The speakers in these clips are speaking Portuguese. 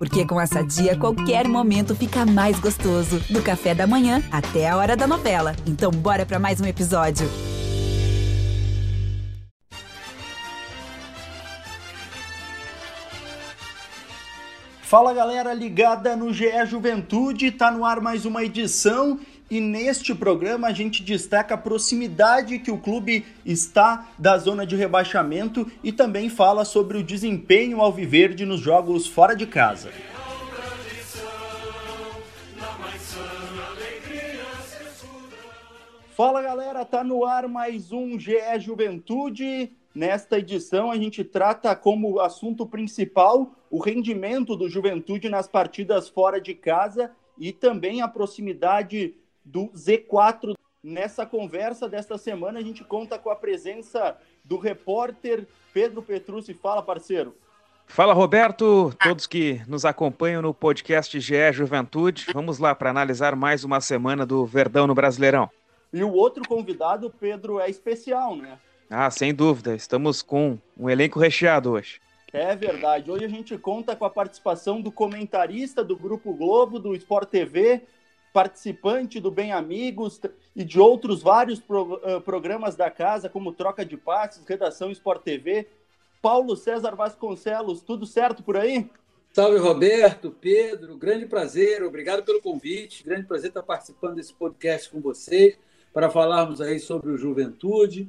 Porque com essa dia, qualquer momento fica mais gostoso. Do café da manhã até a hora da novela. Então, bora para mais um episódio. Fala galera ligada no GE Juventude, tá no ar mais uma edição e neste programa a gente destaca a proximidade que o clube está da zona de rebaixamento e também fala sobre o desempenho alviverde nos jogos fora de casa. Fala galera, tá no ar mais um GE Juventude. Nesta edição, a gente trata como assunto principal o rendimento do Juventude nas partidas fora de casa e também a proximidade do Z4. Nessa conversa desta semana, a gente conta com a presença do repórter Pedro Petrucci. Fala, parceiro. Fala, Roberto, todos que nos acompanham no podcast GE Juventude. Vamos lá para analisar mais uma semana do Verdão no Brasileirão. E o outro convidado, Pedro, é especial, né? Ah, sem dúvida. Estamos com um elenco recheado hoje. É verdade. Hoje a gente conta com a participação do comentarista do Grupo Globo, do Sport TV, participante do Bem Amigos e de outros vários pro, uh, programas da casa, como Troca de Passes, Redação Sport TV. Paulo César Vasconcelos, tudo certo por aí? Salve, Roberto, Pedro, grande prazer, obrigado pelo convite, grande prazer estar participando desse podcast com vocês para falarmos aí sobre o Juventude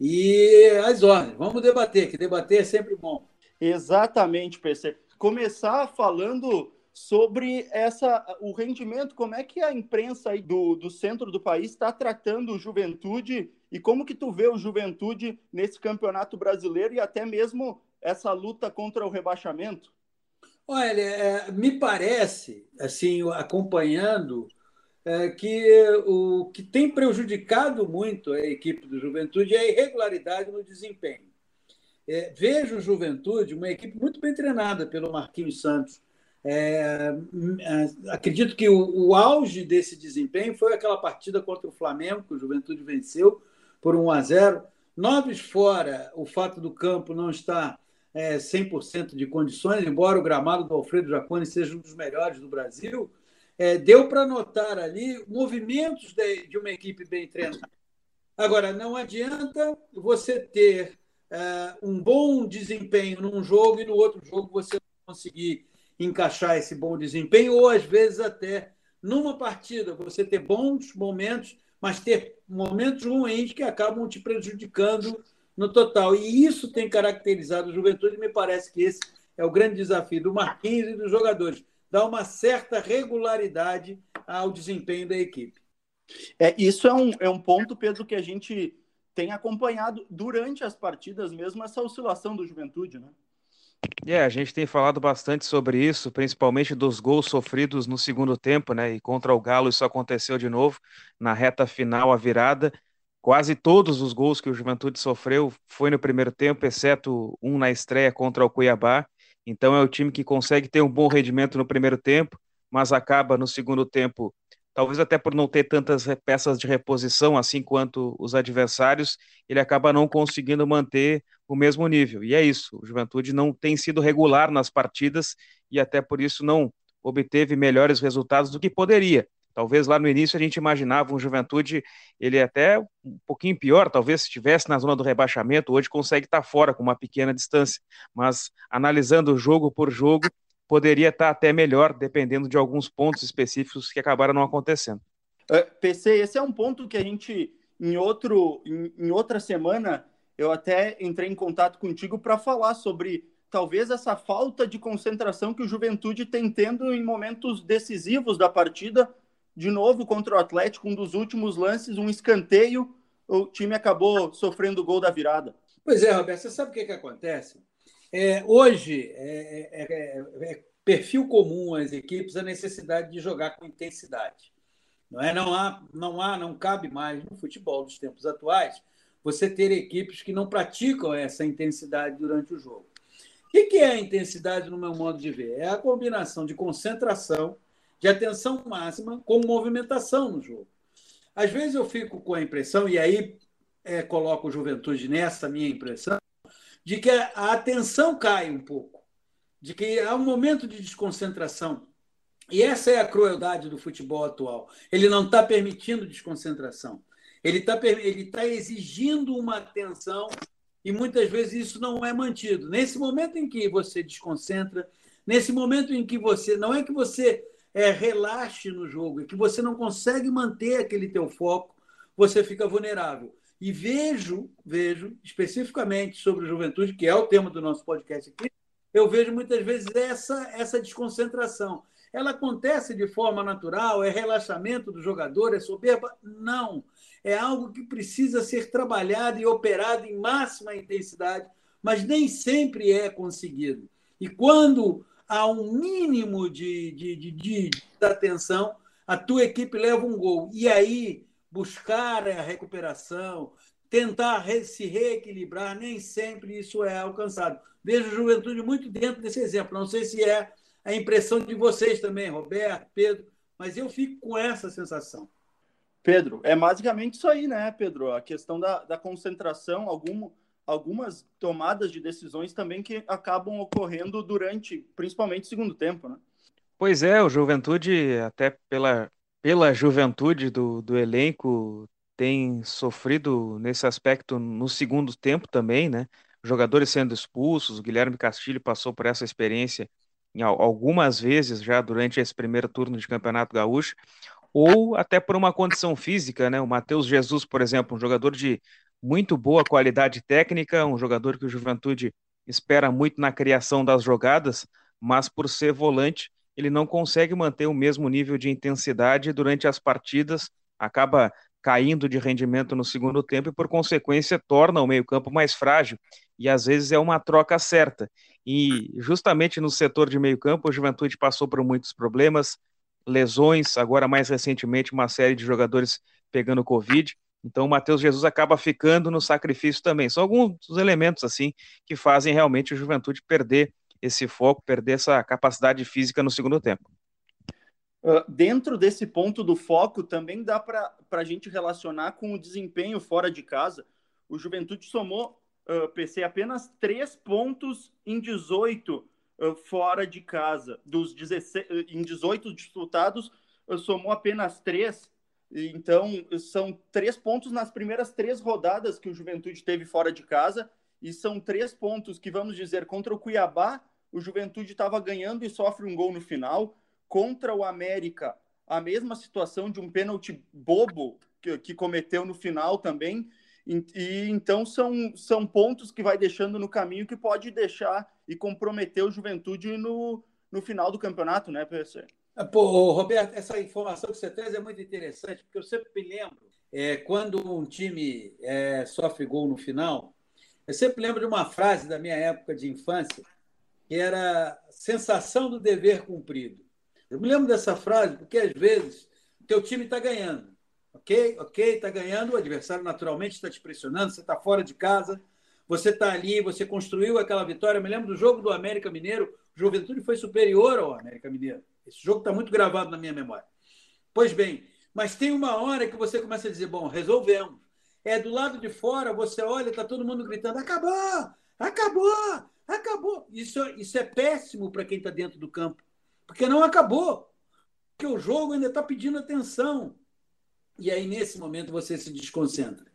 e as ordens. Vamos debater, que debater é sempre bom. Exatamente, PC. Começar falando sobre essa o rendimento, como é que a imprensa aí do, do centro do país está tratando o Juventude e como que tu vê o Juventude nesse campeonato brasileiro e até mesmo essa luta contra o rebaixamento? Olha, é, me parece, assim, acompanhando é, que o que tem prejudicado muito a equipe do Juventude é a irregularidade no desempenho. É, vejo o Juventude uma equipe muito bem treinada pelo Marquinhos Santos. É, é, acredito que o, o, auge desse desempenho foi aquela partida contra o Flamengo, que o Juventude venceu por 1 a 0. Noves fora, o fato do campo não estar é, 100% de condições, embora o gramado do Alfredo Jaconi seja um dos melhores do Brasil, é, deu para notar ali movimentos de, de, uma equipe bem treinada. Agora, não adianta você ter é, um bom desempenho num jogo e no outro jogo você não conseguir encaixar esse bom desempenho, ou às vezes até numa partida você ter bons momentos, mas ter momentos ruins que acabam te prejudicando no total. E isso tem caracterizado a juventude, e me parece que esse é o grande desafio do Marquinhos e dos jogadores dá uma certa regularidade ao desempenho da equipe. É, isso é um, é um ponto, Pedro, que a gente tem acompanhado durante as partidas mesmo, essa oscilação do Juventude, né? É, a gente tem falado bastante sobre isso, principalmente dos gols sofridos no segundo tempo, né? E contra o Galo isso aconteceu de novo, na reta final, a virada. Quase todos os gols que o Juventude sofreu foi no primeiro tempo, exceto um na estreia contra o Cuiabá. Então é o time que consegue ter um bom rendimento no primeiro tempo, mas acaba no segundo tempo, talvez até por não ter tantas peças de reposição assim quanto os adversários, ele acaba não conseguindo manter o mesmo nível. E é isso, o Juventude não tem sido regular nas partidas e até por isso não obteve melhores resultados do que poderia. Talvez lá no início a gente imaginava um Juventude, ele é até um pouquinho pior, talvez se estivesse na zona do rebaixamento, hoje consegue estar fora com uma pequena distância, mas analisando jogo por jogo, poderia estar até melhor, dependendo de alguns pontos específicos que acabaram não acontecendo. Uh, PC, esse é um ponto que a gente, em, outro, em, em outra semana, eu até entrei em contato contigo para falar sobre talvez essa falta de concentração que o Juventude tem tendo em momentos decisivos da partida, de novo contra o Atlético, um dos últimos lances, um escanteio, o time acabou sofrendo o gol da virada. Pois é, Roberto, você sabe o que, que acontece? É, hoje é, é, é, é perfil comum às equipes a necessidade de jogar com intensidade. Não, é? não, há, não há, não cabe mais no futebol dos tempos atuais você ter equipes que não praticam essa intensidade durante o jogo. O que é a intensidade, no meu modo de ver? É a combinação de concentração, de atenção máxima com movimentação no jogo. Às vezes eu fico com a impressão, e aí é, coloco o juventude nessa minha impressão, de que a atenção cai um pouco. De que há um momento de desconcentração. E essa é a crueldade do futebol atual. Ele não está permitindo desconcentração. Ele está ele tá exigindo uma atenção e muitas vezes isso não é mantido. Nesse momento em que você desconcentra, nesse momento em que você. Não é que você é, relaxe no jogo, é que você não consegue manter aquele teu foco, você fica vulnerável. E vejo, vejo especificamente sobre juventude, que é o tema do nosso podcast aqui, eu vejo muitas vezes essa, essa desconcentração. Ela acontece de forma natural? É relaxamento do jogador? É soberba? Não. É algo que precisa ser trabalhado e operado em máxima intensidade, mas nem sempre é conseguido. E quando há um mínimo de, de, de, de, de atenção, a tua equipe leva um gol. E aí, buscar a recuperação, tentar se reequilibrar, nem sempre isso é alcançado. Vejo a juventude muito dentro desse exemplo. Não sei se é a impressão de vocês também, Roberto, Pedro, mas eu fico com essa sensação. Pedro, é basicamente isso aí, né, Pedro? A questão da, da concentração, algum, algumas tomadas de decisões também que acabam ocorrendo durante, principalmente, o segundo tempo, né? Pois é, o Juventude, até pela, pela juventude do, do elenco, tem sofrido nesse aspecto no segundo tempo também, né? Jogadores sendo expulsos, o Guilherme Castilho passou por essa experiência algumas vezes já durante esse primeiro turno de Campeonato Gaúcho, ou até por uma condição física, né? O Matheus Jesus, por exemplo, um jogador de muito boa qualidade técnica, um jogador que o Juventude espera muito na criação das jogadas, mas por ser volante, ele não consegue manter o mesmo nível de intensidade durante as partidas, acaba caindo de rendimento no segundo tempo e, por consequência, torna o meio-campo mais frágil. E às vezes é uma troca certa. E justamente no setor de meio-campo, a Juventude passou por muitos problemas, lesões, agora mais recentemente, uma série de jogadores pegando Covid. Então o Matheus Jesus acaba ficando no sacrifício também. São alguns dos elementos assim que fazem realmente a Juventude perder esse foco, perder essa capacidade física no segundo tempo. Uh, dentro desse ponto do foco, também dá para a gente relacionar com o desempenho fora de casa. O Juventude somou, uh, PC, apenas três pontos em 18 uh, fora de casa. Dos 16, em 18 disputados, somou apenas três. Então, são três pontos nas primeiras três rodadas que o Juventude teve fora de casa, e são três pontos que, vamos dizer, contra o Cuiabá, o Juventude estava ganhando e sofre um gol no final. Contra o América, a mesma situação de um pênalti bobo que, que cometeu no final também. E, e, então são, são pontos que vai deixando no caminho que pode deixar e comprometer o Juventude no, no final do campeonato, né, PC? Ah, pô, Roberto, essa informação que você traz é muito interessante, porque eu sempre me lembro, é, quando um time é, sofre gol no final, eu sempre lembro de uma frase da minha época de infância, que era sensação do dever cumprido. Eu me lembro dessa frase porque, às vezes, teu time está ganhando, ok? Ok, está ganhando, o adversário naturalmente está te pressionando, você está fora de casa, você está ali, você construiu aquela vitória. Eu me lembro do jogo do América Mineiro, Juventude foi superior ao América Mineiro. Esse jogo está muito gravado na minha memória. Pois bem, mas tem uma hora que você começa a dizer: bom, resolvemos. É do lado de fora, você olha, está todo mundo gritando: acabou, acabou, acabou. Isso, isso é péssimo para quem está dentro do campo, porque não acabou. Porque o jogo ainda está pedindo atenção. E aí, nesse momento, você se desconcentra.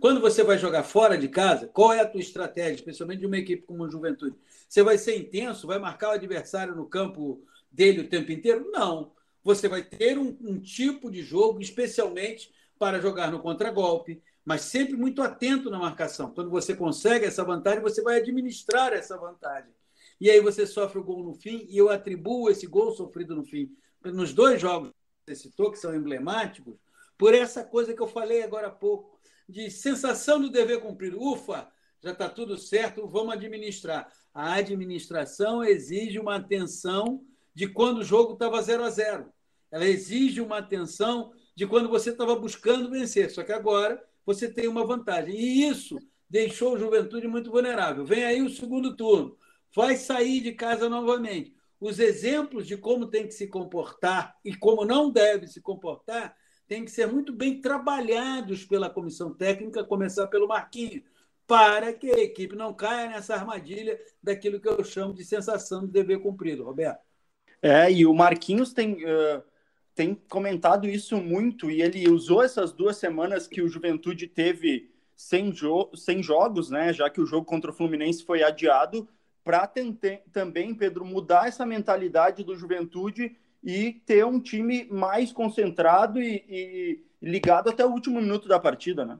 Quando você vai jogar fora de casa, qual é a tua estratégia, especialmente de uma equipe como a Juventude? Você vai ser intenso, vai marcar o adversário no campo dele o tempo inteiro? Não. Você vai ter um, um tipo de jogo especialmente para jogar no contragolpe, mas sempre muito atento na marcação. Quando você consegue essa vantagem, você vai administrar essa vantagem. E aí você sofre o gol no fim, e eu atribuo esse gol sofrido no fim, nos dois jogos que você citou, que são emblemáticos, por essa coisa que eu falei agora há pouco, de sensação do dever cumprido. Ufa, já está tudo certo, vamos administrar. A administração exige uma atenção de quando o jogo estava 0 a 0. Ela exige uma atenção de quando você estava buscando vencer. Só que agora você tem uma vantagem. E isso deixou o Juventude muito vulnerável. Vem aí o segundo turno. Vai sair de casa novamente. Os exemplos de como tem que se comportar e como não deve se comportar têm que ser muito bem trabalhados pela comissão técnica, começar pelo Marquinhos, para que a equipe não caia nessa armadilha daquilo que eu chamo de sensação de dever cumprido, Roberto. É, e o Marquinhos tem, uh, tem comentado isso muito, e ele usou essas duas semanas que o Juventude teve sem, jo sem jogos, né? Já que o jogo contra o Fluminense foi adiado, para também, Pedro, mudar essa mentalidade do Juventude e ter um time mais concentrado e, e ligado até o último minuto da partida, né?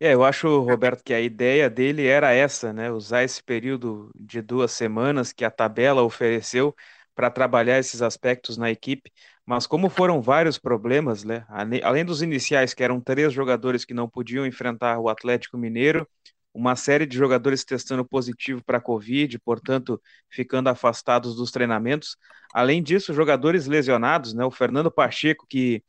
É, eu acho, Roberto, que a ideia dele era essa, né? Usar esse período de duas semanas que a tabela ofereceu para trabalhar esses aspectos na equipe. Mas como foram vários problemas, né? Além dos iniciais, que eram três jogadores que não podiam enfrentar o Atlético Mineiro, uma série de jogadores testando positivo para a Covid, portanto, ficando afastados dos treinamentos. Além disso, jogadores lesionados, né? O Fernando Pacheco, que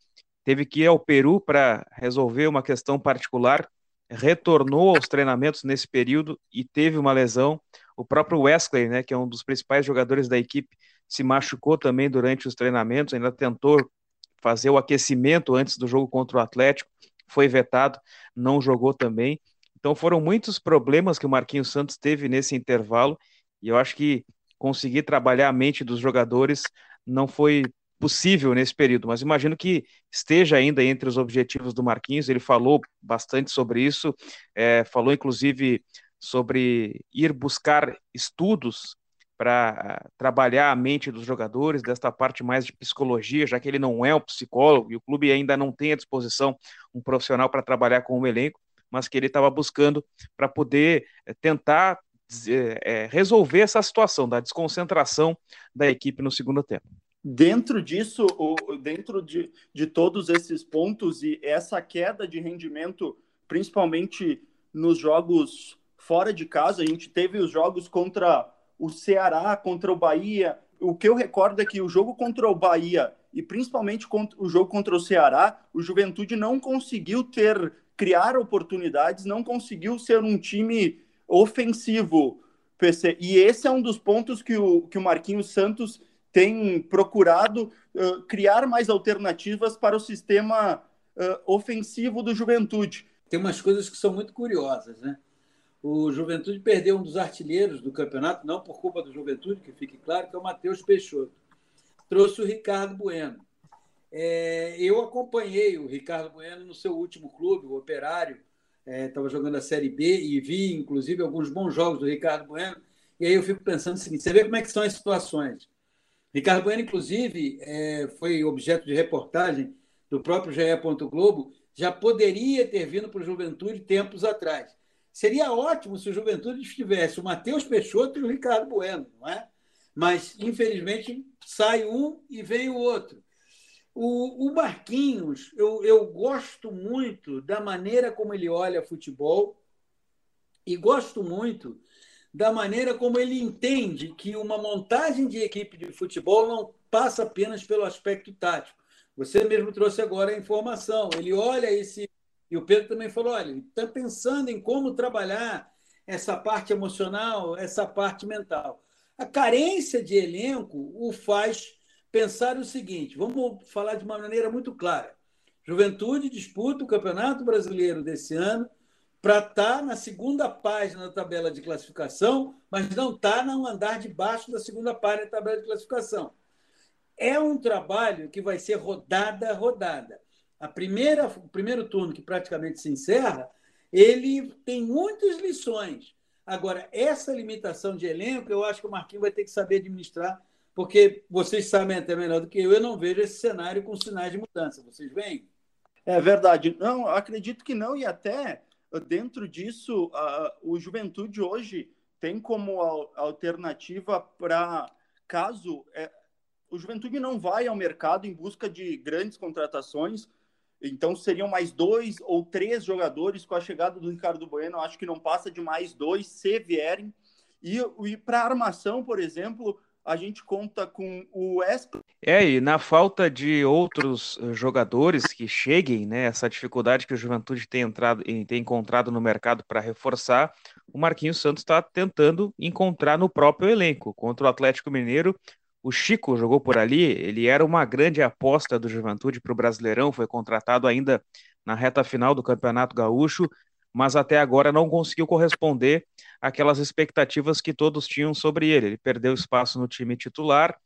teve que ir ao Peru para resolver uma questão particular, retornou aos treinamentos nesse período e teve uma lesão. O próprio Wesley, né, que é um dos principais jogadores da equipe, se machucou também durante os treinamentos, ainda tentou fazer o aquecimento antes do jogo contra o Atlético, foi vetado, não jogou também. Então foram muitos problemas que o Marquinhos Santos teve nesse intervalo, e eu acho que conseguir trabalhar a mente dos jogadores não foi possível nesse período, mas imagino que esteja ainda entre os objetivos do Marquinhos. Ele falou bastante sobre isso, é, falou inclusive sobre ir buscar estudos para trabalhar a mente dos jogadores, desta parte mais de psicologia, já que ele não é um psicólogo e o clube ainda não tem à disposição um profissional para trabalhar com o elenco mas que ele estava buscando para poder eh, tentar é, resolver essa situação da desconcentração da equipe no segundo tempo. Dentro disso, dentro de, de todos esses pontos e essa queda de rendimento, principalmente nos jogos fora de casa, a gente teve os jogos contra o Ceará, contra o Bahia. O que eu recordo é que o jogo contra o Bahia e principalmente o jogo contra o Ceará, o Juventude não conseguiu ter criar oportunidades, não conseguiu ser um time ofensivo, PC. E esse é um dos pontos que o, que o Marquinhos Santos tem procurado uh, criar mais alternativas para o sistema uh, ofensivo do Juventude. Tem umas coisas que são muito curiosas, né? O Juventude perdeu um dos artilheiros do campeonato, não por culpa do Juventude, que fique claro, que é o Matheus Peixoto. Trouxe o Ricardo Bueno. É, eu acompanhei o Ricardo Bueno no seu último clube, o Operário, estava é, jogando a Série B e vi, inclusive, alguns bons jogos do Ricardo Bueno. E aí eu fico pensando o seguinte: você vê como é que são as situações. Ricardo Bueno, inclusive, é, foi objeto de reportagem do próprio GE. Globo, já poderia ter vindo para o Juventude tempos atrás. Seria ótimo se o Juventude tivesse o Matheus Peixoto e o Ricardo Bueno, não é? Mas, infelizmente, sai um e vem o outro. O, o Marquinhos, eu, eu gosto muito da maneira como ele olha futebol e gosto muito da maneira como ele entende que uma montagem de equipe de futebol não passa apenas pelo aspecto tático. Você mesmo trouxe agora a informação. Ele olha esse. E o Pedro também falou: olha, está pensando em como trabalhar essa parte emocional, essa parte mental. A carência de elenco o faz pensar o seguinte: vamos falar de uma maneira muito clara. Juventude disputa o Campeonato Brasileiro desse ano para estar tá na segunda página da tabela de classificação, mas não está no andar de baixo da segunda página da tabela de classificação. É um trabalho que vai ser rodada a rodada. A primeira, o primeiro turno, que praticamente se encerra, ele tem muitas lições. Agora, essa limitação de elenco, eu acho que o Marquinhos vai ter que saber administrar porque vocês sabem até melhor do que eu, eu não vejo esse cenário com sinais de mudança. Vocês veem? É verdade. Não, acredito que não, e até dentro disso, uh, o Juventude hoje tem como alternativa para caso é, o Juventude não vai ao mercado em busca de grandes contratações, então seriam mais dois ou três jogadores com a chegada do Ricardo Bueno, acho que não passa de mais dois se vierem. E, e para armação, por exemplo, a gente conta com o Esp. É, e na falta de outros eh, jogadores que cheguem, né, essa dificuldade que o Juventude tem, entrado, tem encontrado no mercado para reforçar, o Marquinhos Santos está tentando encontrar no próprio elenco. Contra o Atlético Mineiro, o Chico jogou por ali, ele era uma grande aposta do Juventude para o Brasileirão, foi contratado ainda na reta final do Campeonato Gaúcho, mas até agora não conseguiu corresponder àquelas expectativas que todos tinham sobre ele. Ele perdeu espaço no time titular.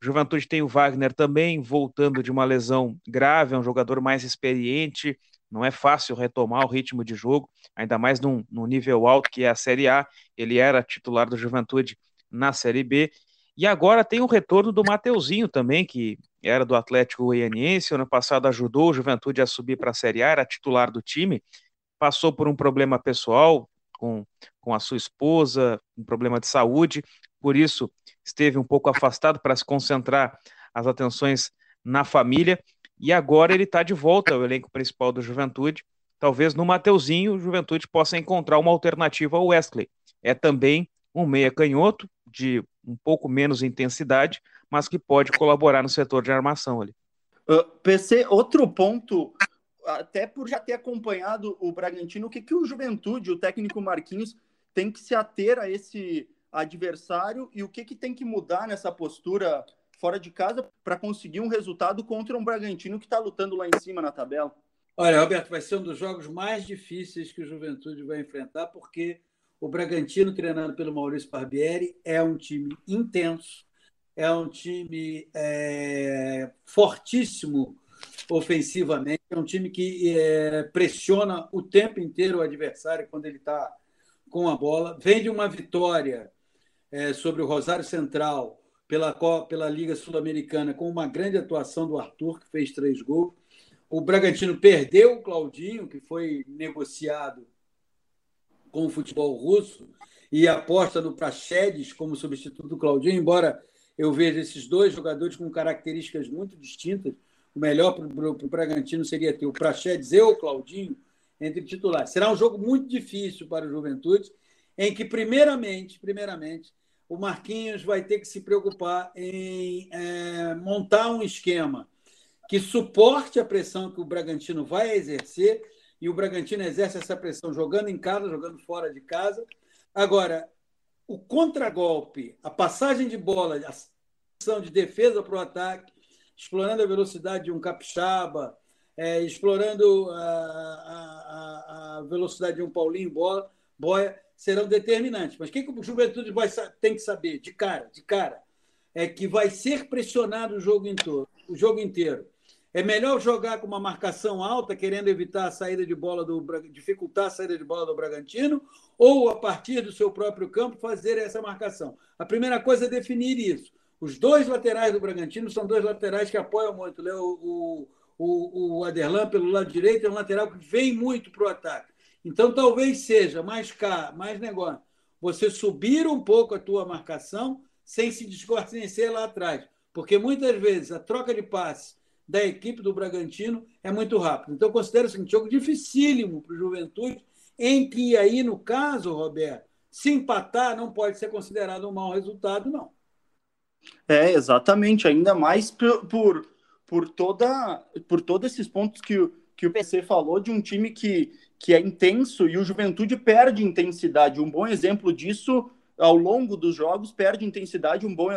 Juventude tem o Wagner também, voltando de uma lesão grave, é um jogador mais experiente, não é fácil retomar o ritmo de jogo, ainda mais num, num nível alto que é a Série A. Ele era titular do Juventude na Série B. E agora tem o retorno do Mateuzinho também, que era do Atlético Goianiense, ano passado ajudou o Juventude a subir para a Série A, era titular do time, passou por um problema pessoal com, com a sua esposa, um problema de saúde, por isso esteve um pouco afastado para se concentrar as atenções na família, e agora ele está de volta ao elenco principal do Juventude. Talvez no Mateuzinho o Juventude possa encontrar uma alternativa ao Wesley. É também um meia canhoto, de um pouco menos intensidade, mas que pode colaborar no setor de armação ali. Uh, ah, PC, outro ponto, até por já ter acompanhado o Bragantino, o que, que o Juventude, o técnico Marquinhos, tem que se ater a esse adversário e o que, que tem que mudar nessa postura fora de casa para conseguir um resultado contra um Bragantino que está lutando lá em cima na tabela? Olha, Roberto, vai ser um dos jogos mais difíceis que o Juventude vai enfrentar, porque o Bragantino, treinado pelo Maurício Barbieri, é um time intenso, é um time é, fortíssimo ofensivamente, é um time que é, pressiona o tempo inteiro o adversário quando ele está com a bola. Vem de uma vitória é, sobre o Rosário Central pela, pela Liga Sul-Americana com uma grande atuação do Arthur, que fez três gols. O Bragantino perdeu o Claudinho, que foi negociado com o futebol russo, e aposta no Praxedes como substituto do Claudinho, embora eu veja esses dois jogadores com características muito distintas. O melhor para o Bragantino seria ter o Praxedes e o Claudinho entre titulares. Será um jogo muito difícil para o Juventude, em que, primeiramente, primeiramente o Marquinhos vai ter que se preocupar em é, montar um esquema que suporte a pressão que o Bragantino vai exercer, e o Bragantino exerce essa pressão jogando em casa, jogando fora de casa. Agora, o contragolpe, a passagem de bola, a ação de defesa para o ataque, explorando a velocidade de um capixaba, é, explorando a, a, a, velocidade de um Paulinho bola, boia, serão determinantes. Mas o que, que o Juventude vai, tem que saber de cara, de cara, é que vai ser pressionado o jogo inteiro. O jogo inteiro. É melhor jogar com uma marcação alta, querendo evitar a saída de bola do dificultar a saída de bola do Bragantino, ou a partir do seu próprio campo fazer essa marcação. A primeira coisa é definir isso. Os dois laterais do Bragantino são dois laterais que apoiam muito. Né? O, o, o Aderlan, pelo lado direito, é um lateral que vem muito para o ataque. Então, talvez seja mais caro, mais negócio, você subir um pouco a tua marcação sem se desconhecer lá atrás. Porque muitas vezes a troca de passe da equipe do Bragantino é muito rápida. Então, considero o seguinte, jogo dificílimo para o Juventude, em que aí, no caso, Roberto, se empatar não pode ser considerado um mau resultado, não. É, exatamente. Ainda mais por, por, por, toda, por todos esses pontos que, que o PC falou de um time que, que é intenso e o Juventude perde intensidade. Um bom exemplo disso, ao longo dos jogos, perde intensidade. Um bom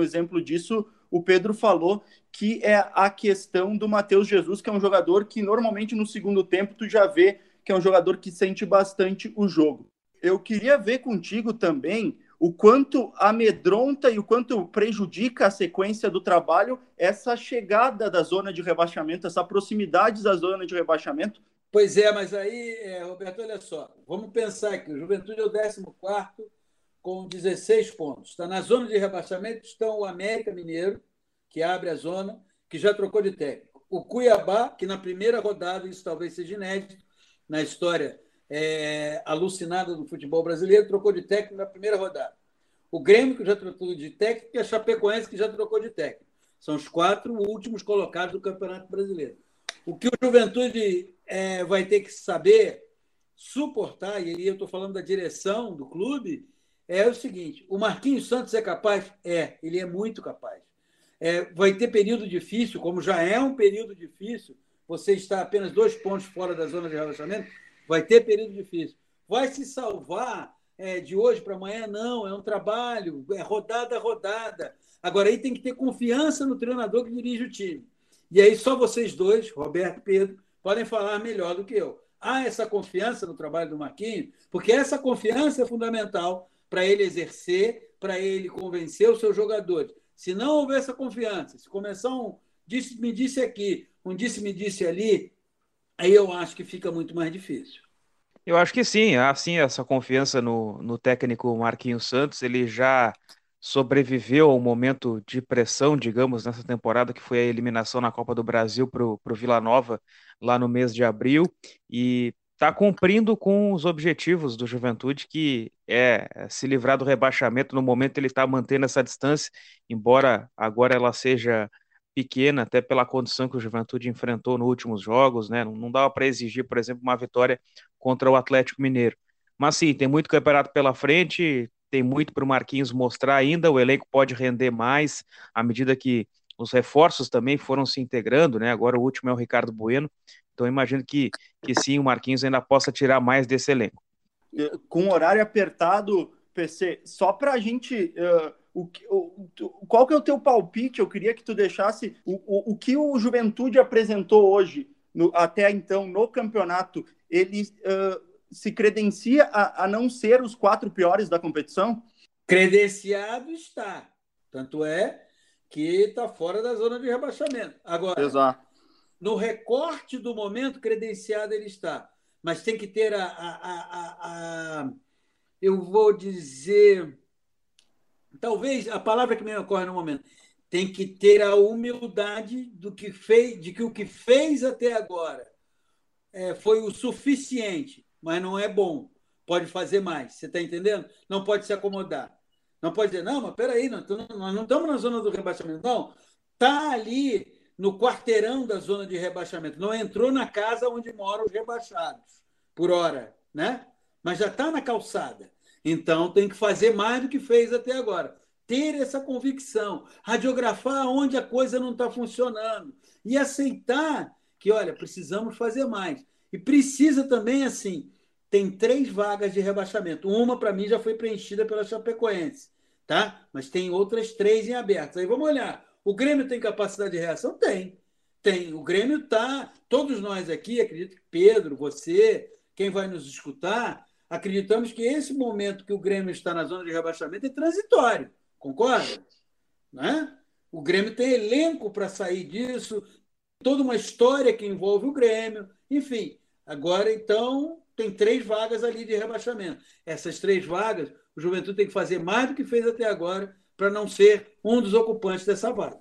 exemplo disso, o Pedro falou, que é a questão do Matheus Jesus, que é um jogador que normalmente no segundo tempo tu já vê que é um jogador que sente bastante o jogo. Eu queria ver contigo também o quanto amedronta e o quanto prejudica a sequência do trabalho essa chegada da zona de rebaixamento, essa proximidade da zona de rebaixamento, Pois é, mas aí, é, Roberto, olha só, vamos pensar que o Juventude é o 14 com 16 pontos. Está na zona de rebaixamento estão o América Mineiro, que abre a zona, que já trocou de técnico. O Cuiabá, que na primeira rodada, isso talvez seja inédito na história é, alucinada do futebol brasileiro, trocou de técnico na primeira rodada. O Grêmio, que já trocou de técnico, e a Chapecoense, que já trocou de técnico. São os quatro últimos colocados do Campeonato Brasileiro. O que o Juventude é, vai ter que saber suportar, e aí eu estou falando da direção do clube, é o seguinte: o Marquinhos Santos é capaz? É, ele é muito capaz. É, vai ter período difícil, como já é um período difícil, você está apenas dois pontos fora da zona de relacionamento, vai ter período difícil. Vai se salvar é, de hoje para amanhã? Não, é um trabalho, é rodada rodada. Agora aí tem que ter confiança no treinador que dirige o time. E aí só vocês dois, Roberto e Pedro, podem falar melhor do que eu. há essa confiança no trabalho do Marquinhos, porque essa confiança é fundamental para ele exercer, para ele convencer os seus jogadores. Se não houver essa confiança, se começar um disse-me disse aqui, um disse-me disse ali, aí eu acho que fica muito mais difícil. Eu acho que sim, há sim essa confiança no, no técnico Marquinhos Santos, ele já sobreviveu ao momento de pressão, digamos, nessa temporada, que foi a eliminação na Copa do Brasil para o Vila Nova, lá no mês de abril, e está cumprindo com os objetivos do Juventude, que é se livrar do rebaixamento. No momento ele está mantendo essa distância, embora agora ela seja pequena, até pela condição que o Juventude enfrentou nos últimos jogos, né? Não, não dava para exigir, por exemplo, uma vitória contra o Atlético Mineiro. Mas sim, tem muito campeonato pela frente, tem muito para o Marquinhos mostrar ainda, o elenco pode render mais à medida que os reforços também foram se integrando, né? Agora o último é o Ricardo Bueno, então imagino que, que sim, o Marquinhos ainda possa tirar mais desse elenco. Com horário apertado, PC, só para a gente. Uh, o, o, qual que é o teu palpite? Eu queria que tu deixasse o, o, o que o Juventude apresentou hoje, no, até então, no campeonato, ele uh, se credencia a, a não ser os quatro piores da competição? Credenciado está. Tanto é que está fora da zona de rebaixamento. Agora, Exato. no recorte do momento, credenciado ele está. Mas tem que ter a, a, a, a eu vou dizer, talvez a palavra que me ocorre no momento, tem que ter a humildade do que fez, de que o que fez até agora é, foi o suficiente mas não é bom. Pode fazer mais. Você está entendendo? Não pode se acomodar. Não pode dizer, não, mas peraí, nós, não estamos na zona do rebaixamento. Não, está ali no quarteirão da zona de rebaixamento. Não entrou na casa onde moram os rebaixados, por hora, né? Mas já está na calçada. Então tem que fazer mais do que fez até agora. Ter essa convicção, radiografar onde a coisa não está funcionando e aceitar que, olha, precisamos fazer mais. E precisa também, assim, tem três vagas de rebaixamento. Uma, para mim, já foi preenchida pela Chapecoense, tá? Mas tem outras três em aberto. Aí vamos olhar. O Grêmio tem capacidade de reação? Tem. Tem. O Grêmio está. Todos nós aqui, acredito que Pedro, você, quem vai nos escutar, acreditamos que esse momento que o Grêmio está na zona de rebaixamento é transitório. Concorda? Né? O Grêmio tem elenco para sair disso, toda uma história que envolve o Grêmio. Enfim, Agora, então, tem três vagas ali de rebaixamento. Essas três vagas, o Juventude tem que fazer mais do que fez até agora para não ser um dos ocupantes dessa vaga.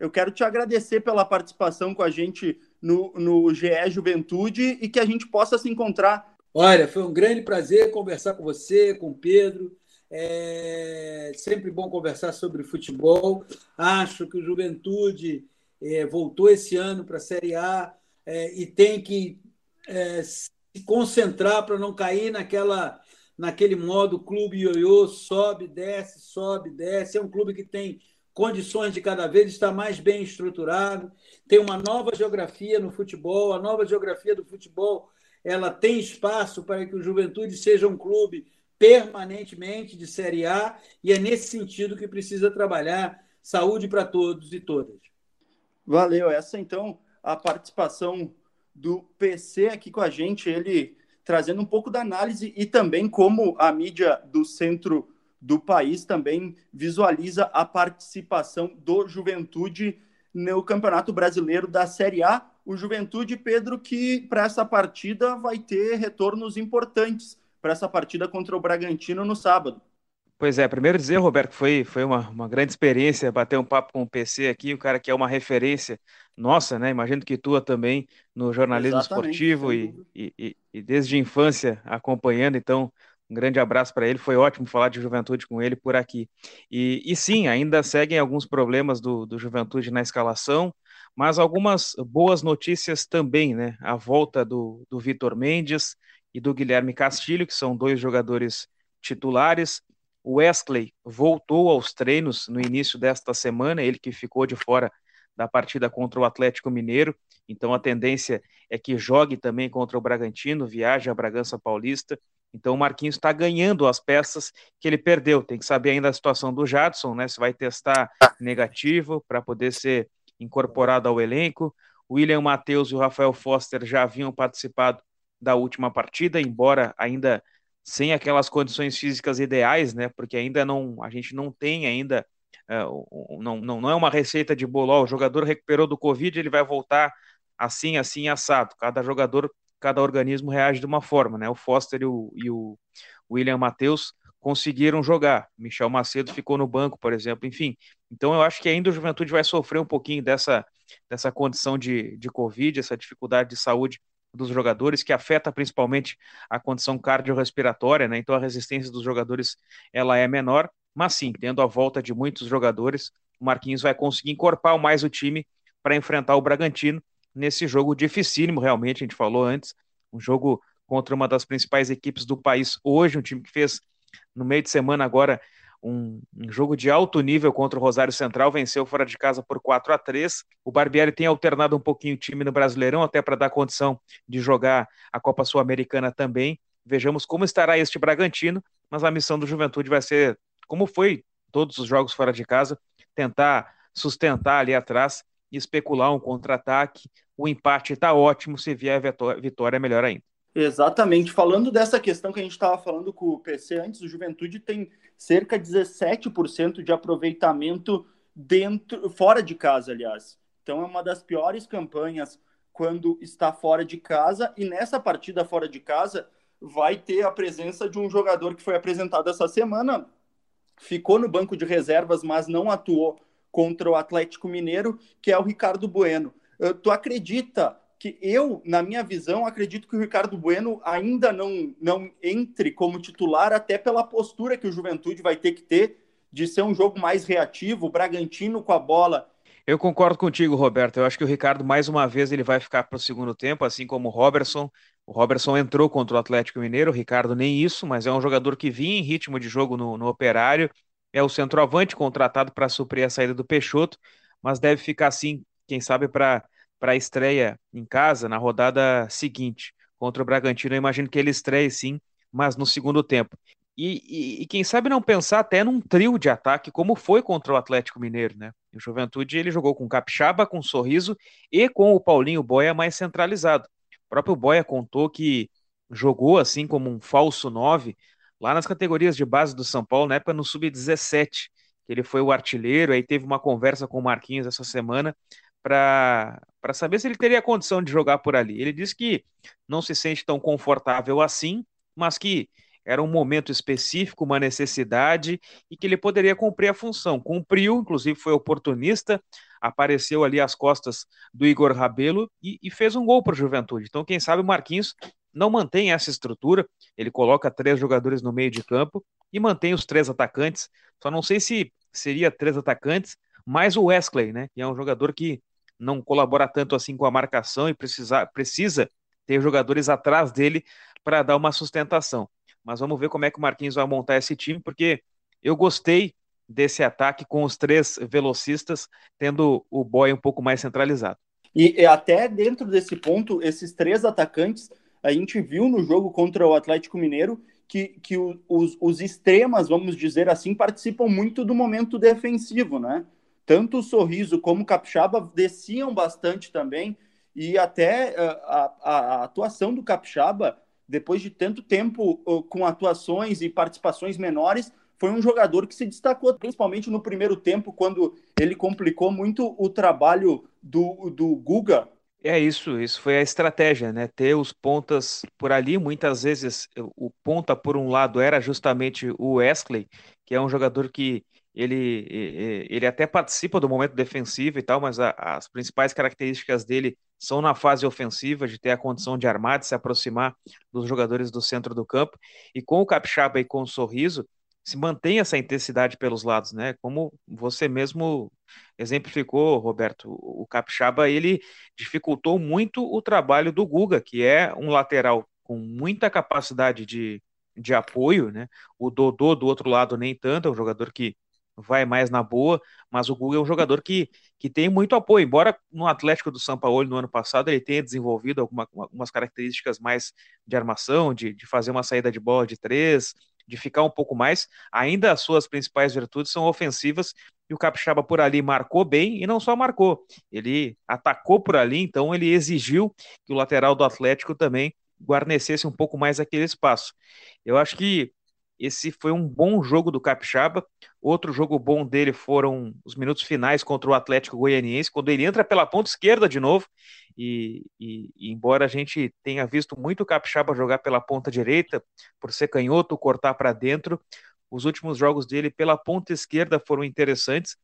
Eu quero te agradecer pela participação com a gente no, no GE Juventude e que a gente possa se encontrar. Olha, foi um grande prazer conversar com você, com o Pedro. É sempre bom conversar sobre futebol. Acho que o Juventude é, voltou esse ano para a Série A é, e tem que é, se concentrar para não cair naquela naquele modo clube ioiô, sobe, desce, sobe, desce. É um clube que tem condições de cada vez estar mais bem estruturado, tem uma nova geografia no futebol, a nova geografia do futebol, ela tem espaço para que o Juventude seja um clube permanentemente de Série A, e é nesse sentido que precisa trabalhar saúde para todos e todas. Valeu, essa então a participação do PC aqui com a gente, ele trazendo um pouco da análise e também como a mídia do centro do país também visualiza a participação do Juventude no Campeonato Brasileiro da Série A. O Juventude, Pedro, que para essa partida vai ter retornos importantes para essa partida contra o Bragantino no sábado. Pois é, primeiro dizer, Roberto, foi, foi uma, uma grande experiência bater um papo com o PC aqui, o cara que é uma referência nossa, né? Imagino que tua também no jornalismo Exatamente, esportivo e, e, e, desde a infância acompanhando, então um grande abraço para ele, foi ótimo falar de juventude com ele por aqui. E, e sim, ainda seguem alguns problemas do, do juventude na escalação, mas algumas boas notícias também, né? A volta do, do Vitor Mendes e do Guilherme Castilho, que são dois jogadores titulares. O Wesley voltou aos treinos no início desta semana, ele que ficou de fora da partida contra o Atlético Mineiro. Então a tendência é que jogue também contra o Bragantino, viaje a Bragança Paulista. Então o Marquinhos está ganhando as peças que ele perdeu. Tem que saber ainda a situação do Jadson, né? Se vai testar negativo para poder ser incorporado ao elenco. O William Matheus e o Rafael Foster já haviam participado da última partida, embora ainda sem aquelas condições físicas ideais, né? Porque ainda não, a gente não tem ainda, uh, não, não, não é uma receita de bolo. O jogador recuperou do Covid, ele vai voltar assim, assim, assado. Cada jogador, cada organismo reage de uma forma, né? O Foster e o, e o William Matheus conseguiram jogar. Michel Macedo ficou no banco, por exemplo. Enfim, então eu acho que ainda o Juventude vai sofrer um pouquinho dessa, dessa condição de, de Covid, essa dificuldade de saúde dos jogadores, que afeta principalmente a condição cardiorrespiratória, né? Então a resistência dos jogadores ela é menor, mas sim, tendo a volta de muitos jogadores, o Marquinhos vai conseguir encorpar mais o time para enfrentar o Bragantino nesse jogo dificílimo, realmente, a gente falou antes, um jogo contra uma das principais equipes do país hoje, um time que fez no meio de semana agora um, jogo de alto nível contra o Rosário Central, venceu fora de casa por 4 a 3 O Barbieri tem alternado um pouquinho o time no Brasileirão, até para dar condição de jogar a Copa Sul-Americana também. Vejamos como estará este Bragantino, mas a missão do Juventude vai ser, como foi todos os jogos fora de casa, tentar sustentar ali atrás e especular um contra-ataque. O empate está ótimo, se vier a vitória, é melhor ainda. Exatamente. Falando dessa questão que a gente estava falando com o PC antes, o Juventude tem cerca de 17% de aproveitamento dentro, fora de casa, aliás. Então é uma das piores campanhas quando está fora de casa e nessa partida fora de casa vai ter a presença de um jogador que foi apresentado essa semana, ficou no banco de reservas, mas não atuou contra o Atlético Mineiro, que é o Ricardo Bueno. Uh, tu acredita que eu, na minha visão, acredito que o Ricardo Bueno ainda não, não entre como titular, até pela postura que o Juventude vai ter que ter de ser um jogo mais reativo, o Bragantino com a bola. Eu concordo contigo, Roberto. Eu acho que o Ricardo, mais uma vez, ele vai ficar para o segundo tempo, assim como o Robertson. O Robertson entrou contra o Atlético Mineiro, o Ricardo nem isso, mas é um jogador que vinha em ritmo de jogo no, no operário. É o centroavante contratado para suprir a saída do Peixoto, mas deve ficar assim, quem sabe, para para a estreia em casa na rodada seguinte contra o Bragantino. Eu imagino que ele estreie sim, mas no segundo tempo. E, e, e, quem sabe não pensar até num trio de ataque, como foi contra o Atlético Mineiro, né? O Juventude ele jogou com Capixaba, com Sorriso e com o Paulinho Boia mais centralizado. O próprio Boia contou que jogou assim como um falso 9 lá nas categorias de base do São Paulo, na época no Sub-17, que ele foi o artilheiro, aí teve uma conversa com o Marquinhos essa semana para saber se ele teria condição de jogar por ali. Ele disse que não se sente tão confortável assim, mas que era um momento específico, uma necessidade e que ele poderia cumprir a função. Cumpriu, inclusive foi oportunista, apareceu ali às costas do Igor Rabelo e, e fez um gol para o Juventude. Então, quem sabe o Marquinhos não mantém essa estrutura, ele coloca três jogadores no meio de campo e mantém os três atacantes. Só não sei se seria três atacantes, mais o Wesley, né? Que é um jogador que não colabora tanto assim com a marcação e precisa, precisa ter jogadores atrás dele para dar uma sustentação. Mas vamos ver como é que o Marquinhos vai montar esse time, porque eu gostei desse ataque com os três velocistas, tendo o boy um pouco mais centralizado. E até dentro desse ponto, esses três atacantes, a gente viu no jogo contra o Atlético Mineiro que, que os, os extremas, vamos dizer assim, participam muito do momento defensivo, né? Tanto o Sorriso como o Capixaba desciam bastante também, e até eh, a, a, a atuação do Capixaba, depois de tanto tempo com atuações e participações menores, foi um jogador que se destacou, principalmente no primeiro tempo, quando ele complicou muito o trabalho do, do Guga. É isso, isso foi a estratégia, né? Ter os pontas por ali, muitas vezes o ponta por um lado era justamente o Wesley, que é um jogador que ele, ele até participa do momento defensivo e tal, mas a, as principais características dele são na fase ofensiva, de ter a condição de armar, de se aproximar dos jogadores do centro do campo, e com o Capixaba e com o Sorriso, se mantém essa intensidade pelos lados, né? Como você mesmo exemplificou, Roberto, o Capixaba, ele dificultou muito o trabalho do Guga, que é um lateral com muita capacidade de, de apoio, né? O Dodô do outro lado nem tanto, é um jogador que vai mais na boa, mas o Guga é um jogador que, que tem muito apoio, embora no Atlético do São Paulo no ano passado ele tenha desenvolvido alguma, algumas características mais de armação, de, de fazer uma saída de bola de três, de ficar um pouco mais, ainda as suas principais virtudes são ofensivas, e o Capixaba por ali marcou bem, e não só marcou, ele atacou por ali, então ele exigiu que o lateral do Atlético também guarnecesse um pouco mais aquele espaço. Eu acho que esse foi um bom jogo do Capixaba. Outro jogo bom dele foram os minutos finais contra o Atlético Goianiense, quando ele entra pela ponta esquerda de novo. E, e, e, embora a gente tenha visto muito o Capixaba jogar pela ponta direita, por ser canhoto, cortar para dentro, os últimos jogos dele pela ponta esquerda foram interessantes.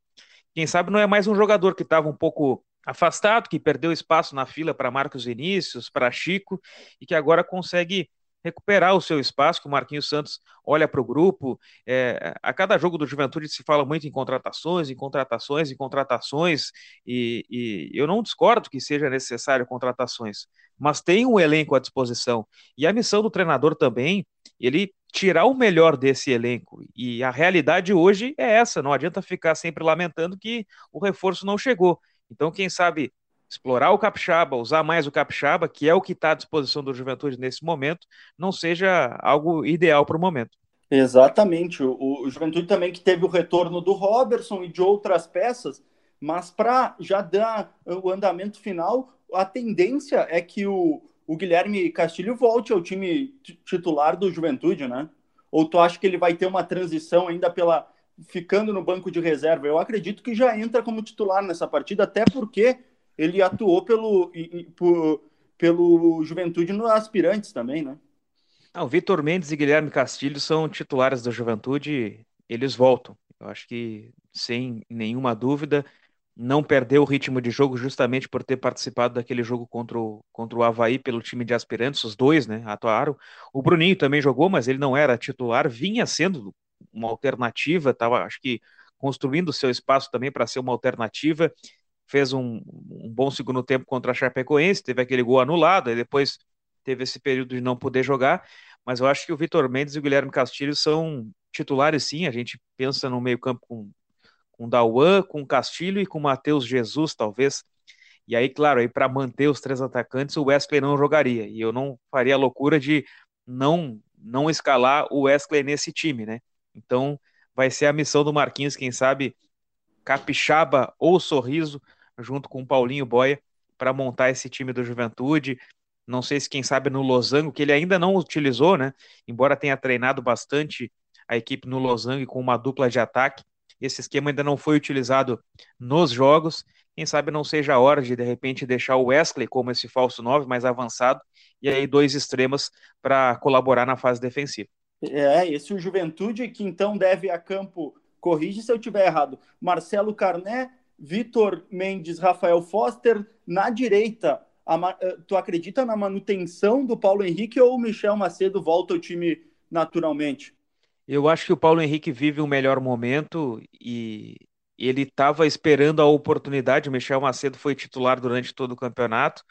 Quem sabe não é mais um jogador que estava um pouco afastado, que perdeu espaço na fila para Marcos Vinícius, para Chico, e que agora consegue recuperar o seu espaço, que o Marquinhos Santos olha para o grupo. É, a cada jogo do Juventude se fala muito em contratações, em contratações, em contratações, e, e eu não discordo que seja necessário contratações, mas tem um elenco à disposição. E a missão do treinador também, ele tirar o melhor desse elenco. E a realidade hoje é essa, não adianta ficar sempre lamentando que o reforço não chegou. Então, quem sabe explorar o capixaba, usar mais o capixaba, que é o que está à disposição do Juventude nesse momento, não seja algo ideal para o momento. Exatamente. O, o, Juventude também que teve o retorno do Robertson e de outras peças, mas para já dar o andamento final, a tendência é que o, o Guilherme Castilho volte ao time titular do Juventude, né? Ou tu acha que ele vai ter uma transição ainda pela ficando no banco de reserva? Eu acredito que já entra como titular nessa partida, até porque ele atuou pelo, por, pelo Juventude no Aspirantes também, né? Ah, o Vitor Mendes e Guilherme Castilho são titulares da Juventude, eles voltam. Eu acho que, sem nenhuma dúvida, não perdeu o ritmo de jogo justamente por ter participado daquele jogo contra o, contra o Havaí pelo time de aspirantes, os dois, né, atuaram. O Bruninho também jogou, mas ele não era titular, vinha sendo uma alternativa, estava, acho que, construindo seu espaço também para ser uma alternativa, fez um, um, bom segundo tempo contra a Chapecoense, teve aquele gol anulado, e depois teve esse período de não poder jogar, mas eu acho que o Vitor Mendes e o Guilherme Castilho são titulares sim, a gente pensa no meio campo com, com Dauan, com Castilho e com Matheus Jesus, talvez, e aí, claro, aí para manter os três atacantes, o Wesley não jogaria, e eu não faria a loucura de não não escalar o Wesley nesse time, né? Então, vai ser a missão do Marquinhos, quem sabe Capixaba ou Sorriso junto com o Paulinho Boia, para montar esse time do Juventude. Não sei se quem sabe no Losango, que ele ainda não utilizou, né? Embora tenha treinado bastante a equipe no Losango com uma dupla de ataque. Esse esquema ainda não foi utilizado nos jogos. Quem sabe não seja a hora de, de repente, deixar o Wesley como esse falso 9 mais avançado e aí dois extremos para colaborar na fase defensiva. É, esse o Juventude que então deve a campo, corrige se eu tiver errado, Marcelo Carné, Vitor Mendes, Rafael Foster. Na direita, a, eh, tu acredita na manutenção do Paulo Henrique ou o Michel Macedo volta ao time naturalmente? Eu acho que o Paulo Henrique vive um melhor momento e ele estava esperando a oportunidade. O Michel Macedo foi titular durante todo o campeonato.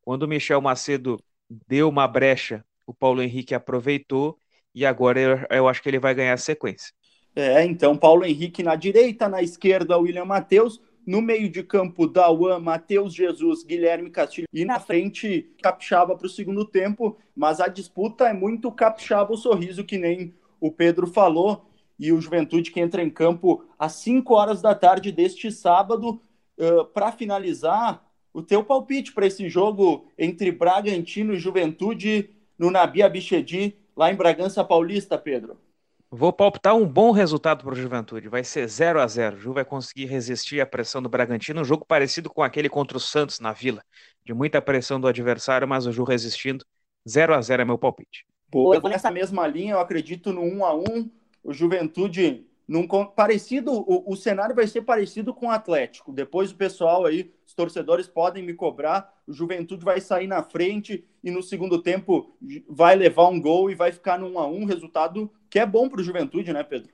Quando o Michel Macedo deu uma brecha, o Paulo Henrique aproveitou e agora eu, eu acho que ele vai ganhar sequência. É, então Paulo Henrique na direita, na esquerda, William Matheus, no meio de campo, Dauan, Matheus Jesus, Guilherme Castilho e na frente, Capixaba para o segundo tempo. Mas a disputa é muito Capixaba o sorriso, que nem o Pedro falou. E o Juventude que entra em campo às 5 horas da tarde deste sábado. Uh, para finalizar, o teu palpite para esse jogo entre Bragantino e Juventude no Nabi Abichedi, lá em Bragança Paulista, Pedro? Vou palpitar um bom resultado para o Juventude. Vai ser 0 a 0 O Ju vai conseguir resistir à pressão do Bragantino. Um jogo parecido com aquele contra o Santos na Vila. De muita pressão do adversário, mas o Ju resistindo. 0 a 0 é meu palpite. Pô, eu vou nessa mesma linha. Eu acredito no 1 a 1 O Juventude num, parecido, o, o, cenário vai ser parecido com o Atlético. Depois o pessoal aí, os torcedores podem me cobrar. O Juventude vai sair na frente e no segundo tempo vai levar um gol e vai ficar 1 a 1 resultado que é bom para o Juventude, né, Pedro?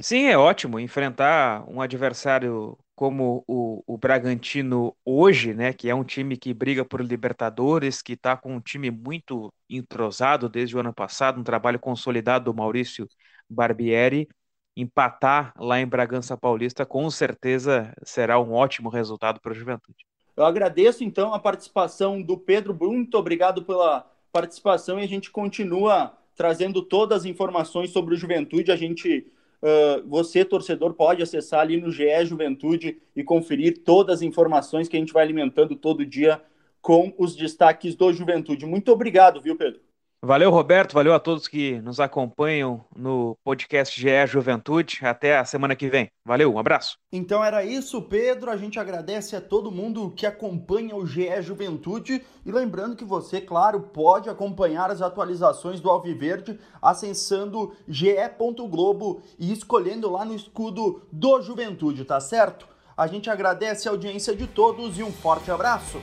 Sim, é ótimo enfrentar um adversário como o, o Bragantino hoje, né, que é um time que briga por Libertadores, que está com um time muito entrosado desde o ano passado, um trabalho consolidado do Maurício Barbieri empatar lá em Bragança Paulista, com certeza será um ótimo resultado para a Juventude. Eu agradeço então a participação do Pedro, muito obrigado pela participação e a gente continua trazendo todas as informações sobre o Juventude. A gente, uh, você torcedor, pode acessar ali no GE Juventude e conferir todas as informações que a gente vai alimentando todo dia com os destaques do Juventude. Muito obrigado, viu, Pedro? Valeu, Roberto. Valeu a todos que nos acompanham no podcast GE Juventude. Até a semana que vem. Valeu, um abraço. Então era isso, Pedro. A gente agradece a todo mundo que acompanha o GE Juventude. E lembrando que você, claro, pode acompanhar as atualizações do Alviverde acessando ge.globo e escolhendo lá no escudo do Juventude, tá certo? A gente agradece a audiência de todos e um forte abraço.